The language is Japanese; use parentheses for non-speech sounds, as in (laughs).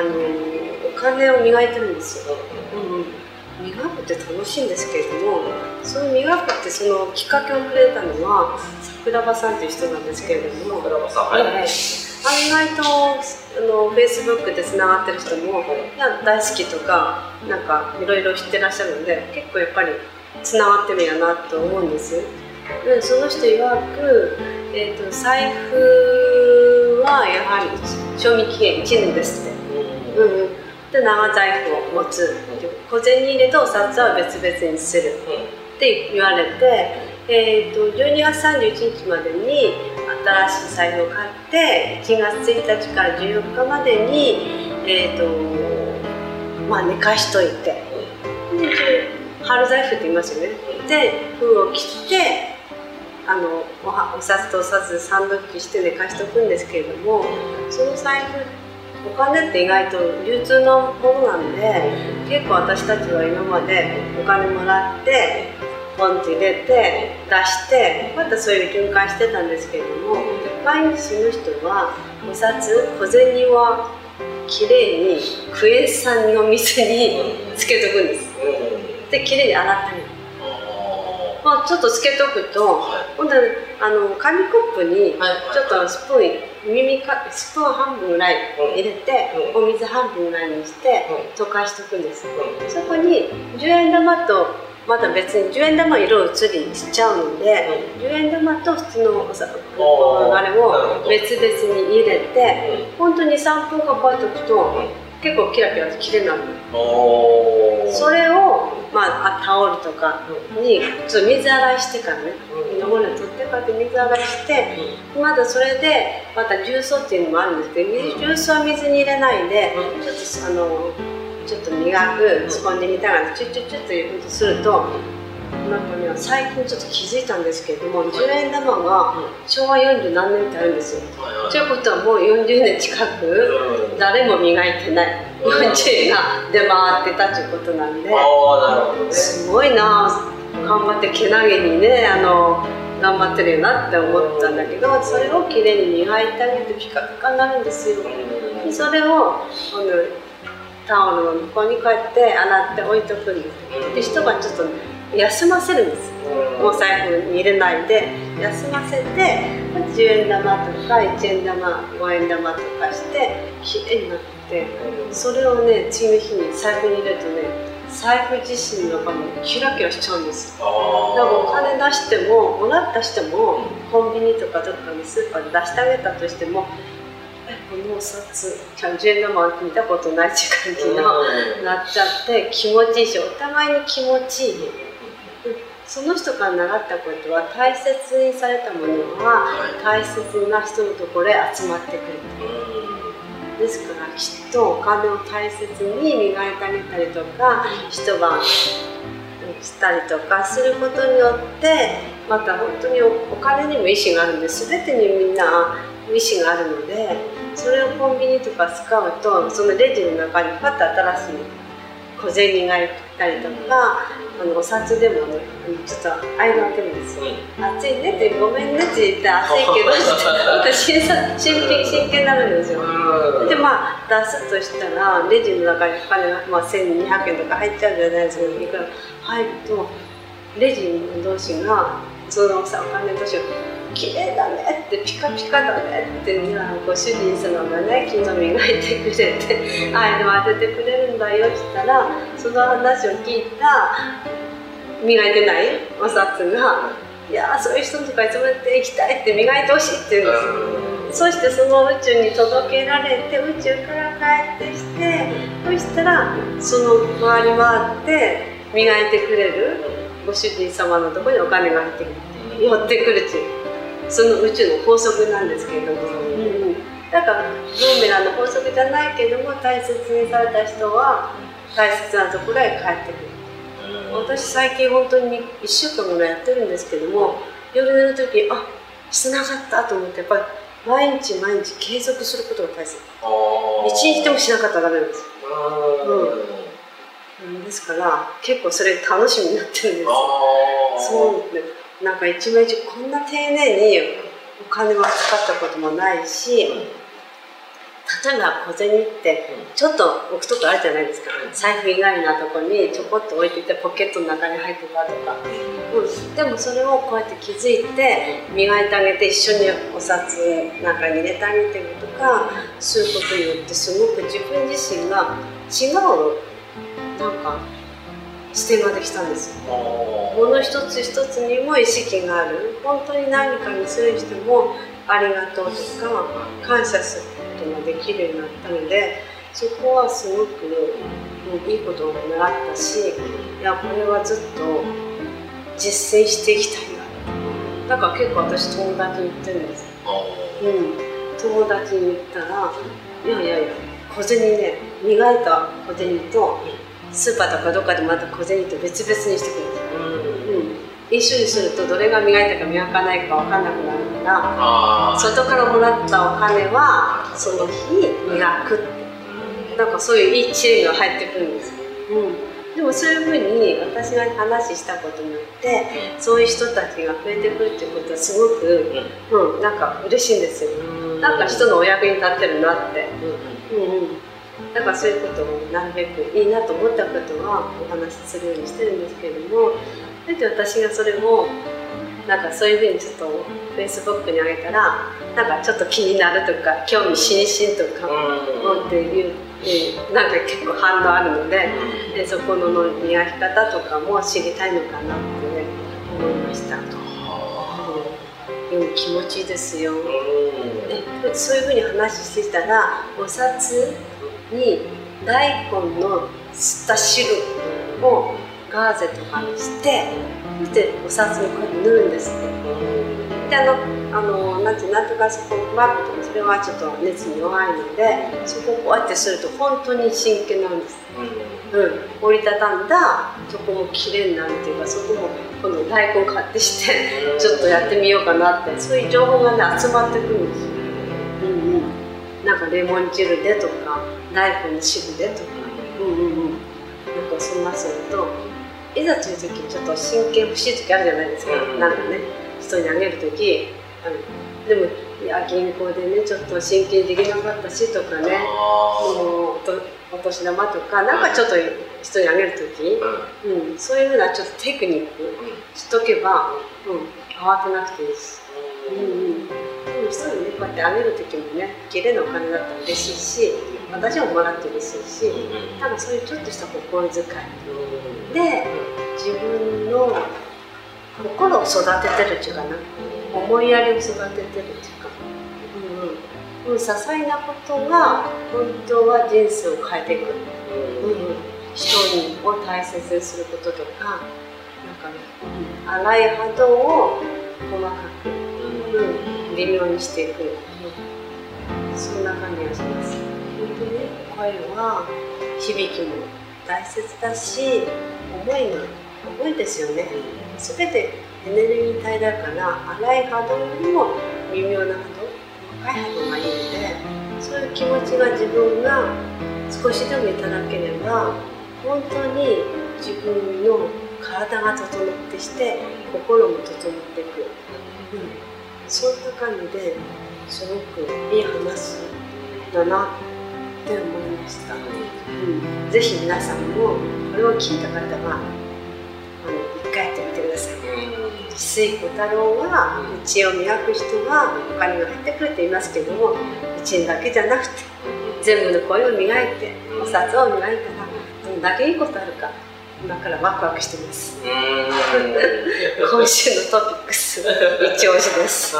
あのお金を磨いてるんですよ、うん磨くって楽しいんですけれどもその磨くってそのきっかけをくれたのは桜庭さんという人なんですけれども、桜庭さん。はい、ええあ意外とあのフェイスブックでつながってる人も大好きとかなんかいろいろ知ってらっしゃるので結構やっぱりつながってるんやなと思うんです。でその人曰く、えー、と財布はやはり賞味期限1年ですって、うん。うん、で長財布を持つ。小銭入れとお札は別々にする。って言われて、えー、と12月31日までに新しい財布を買って1月1日から14日までに、えーとまあ、寝かしといて。春財布って言いますよね。で封を切ってあのお札とお札でサンドイッチして寝かしとくんですけれどもその財布ってお金って意外と流通のものなんで結構私たちは今までお金もらってポンって入れて出してまたそういう循環してたんですけれども毎日その人はお札小銭はきれいにクエン酸の水につけとくんです。できれいに洗ってみる。まあ、ちょっとつけとくと、ほんであの紙コップにちょっとスプーン耳かスプーン半分ぐらい入れて、お水半分ぐらいにして溶かしとくんです、そこに10円玉とまた別に10円玉色移りしちゃうので、10円玉と普通のおさあれを別々に入れて、本当に3分かかっとくと、結構キラキラきれなるそれを、まあ、タオルとかにちょ水洗いしてからね汚れ取ってから水洗いしてまだそれでまた重曹っていうのもあるんですけど重曹は水に入れないでちょっとあのちょっと磨くスポンジみたいなのチュッチュッチュッというふうにするとなんかね最近ちょっと気づいたんですけれども10円玉が昭和40何年ってあるんですよ。ということはもう40年近く誰も磨いてない40円が出回ってたということなんですごいな頑張ってけなげにねあの頑張ってるよなって思ったんだけどそれをきれいに磨いてあげてピカピカになるんですよ。でそれをこのタオルの向こうにこうやって洗って置いとくんです。で一晩ちょっと休ませるんですお財布に入れないで休ませて10円玉とか1円玉5円玉とかしてきれいになってそれをね次の日に財布に入れるとね財布自身の中もキラキラしちゃうんです。だからお金出してももらったしてもコンビニとかどっかにスーパーで出してあげたとしてもこのお札10円玉見たことない時間になっちゃって気持ちいいしお互いに気持ちいい。その人から習ったことは大切にされたものは大切な人のところへ集まってくるですからきっとお金を大切に磨いてあげたりとか一晩したりとかすることによってまた本当にお金にも意思があるんで全てにみんな意思があるのでそれをコンビニとか使うとそのレジの中にパッと新しい小銭がいったりとかあのお札でもねちょっと間開けるんですよ、暑いねってごめんねって言って暑いけど (laughs) 私新品真剣になるんですよ。でまあ出すとしたらレジの中にお金が、まあ、1200円とか入っちゃうじゃないですかいくら入るとレジの同士がそのさお金同士が綺麗だねってピカピカだねってご主人様がね昨日磨いてくれてああいうの当ててくれるんだよって言ったらその話を聞いた磨いてない？お札が「いやそういう人とかいつもやっていきたいって磨いてほしい」って言うんですそしてその宇宙に届けられて宇宙から帰ってきてそしたらその回り回って磨いてくれるご主人様のところにお金が入ってくる寄ってくるっていうその宇宙の法則なんですけれども、うんうん、だからブーメランの法則じゃないけども大切にされた人は大切なところへ帰ってくる。私最近本当に1週間ぐらいやってるんですけども夜寝る時あつながったと思ってやっぱり毎日毎日継続することが大切。一日でもしなかったらダメなんです。うん、ですから結構それ楽しみになってるんですそうなんか一枚一こんな丁寧にお金は使ったこともないし例えば小銭ってちょっと置くとこあるじゃないですか、財布以外なとこにちょこっと置いていてポケットの中に入ってたとか、うん、でもそれをこうやって気づいて磨いてあげて一緒にお札なんかに入れてあげてるとかそういうことによってすごく自分自身が違う。なんか視点ができたんですよもの一つ一つにも意識がある。本当に何かにする人もありがとうとか感謝することができるようになったのでそこはすごく、うん、いいことを習ったしいやこれはずっと実践していきたいな。だから結構私友達に言ってるんです、うん、友達に言ったらいやいやいや小銭ね磨いた小銭とスーパーとかどっかでまた小銭と別々にしてくるんです、うん。一緒にするとどれが磨いたか磨かないか分かんなくなるから。外からもらったお金はその日磨くって。なんかそういういい知恵が入ってくるんです、うん、でもそういうふうに私が話したことによってそういう人たちが増えてくるっていうことはすごく、うん、なんか嬉しいんですよ。なんか人のお役に立ってるなって、うんうん、だからそういうことをなるべくいいなと思ったことはお話しするようにしてるんですけれどもそれで私がそれをなんかそういうふうにちょっとフェイスブックに上げたらなんかちょっと気になるとか興味津々とか思っていう、うん、なんか結構反応あるのででそこの磨き方とかも知りたいのかなって、ね、思いました。でも気持ちいいですよ。でそういうふうに話してたらお札に大根の吸った汁をガーゼとかにしてそしてお札にこうやって塗るんですってであのあのなんてなんとかそこマークとかそれはちょっと熱に弱いのでそこをこうやってすると本当に真剣なんです、うん、うん、折りたたんだそこも綺麗になるっていうかそこも今度大根買ってしてちょっとやってみようかなってそういう情報がね集まってくるんですなんかレモン汁でとか大根の汁でとか。うんうんうん。なんかそんなするといざという時ちょっと真剣欲しい時あるじゃないですか、うん、なんかね人にあげる時あのでもいや銀行でねちょっと真剣できなかったしとかねもうお年玉とかなんかちょっと人にあげる時、うん、うん、そういうふうなちょっとテクニックしとけば、うん、慌てなくていいし。うんうんでも人にねこうやってあげる時もね綺麗なお金だったら嬉しいし私ももらって嬉しいし多分そういうちょっとした心遣い。で自分の心を育ててるっていうかな。思いやりを育ててるっていうか、うんうん、些細なことが本当は人生を変えていく、うん。うん、人を大切にすることとかなんかね、うん、荒い波動を細かく、うん、微妙にしていく、そんな感じがします。本当に声は響きも大切だし思いが重いですよね。全てエネルギー体だから粗い波動よりも微妙な波動高い波動がいいのでそういう気持ちが自分が少しでもいただければ本当に自分の体が整ってして心も整っていく、うん、そんな感じですごくいい話だなって思いました、うん、ぜひ皆さんもこれを聞いた方は一回やってみてください。水小太郎は知恵を磨く人はお金が入ってくると言いますけども1円だけじゃなくて全部の声を磨いてお札を磨いたらどんだけいいことあるか今からワクワクしてます。(laughs) 今週のトピックス一押しです、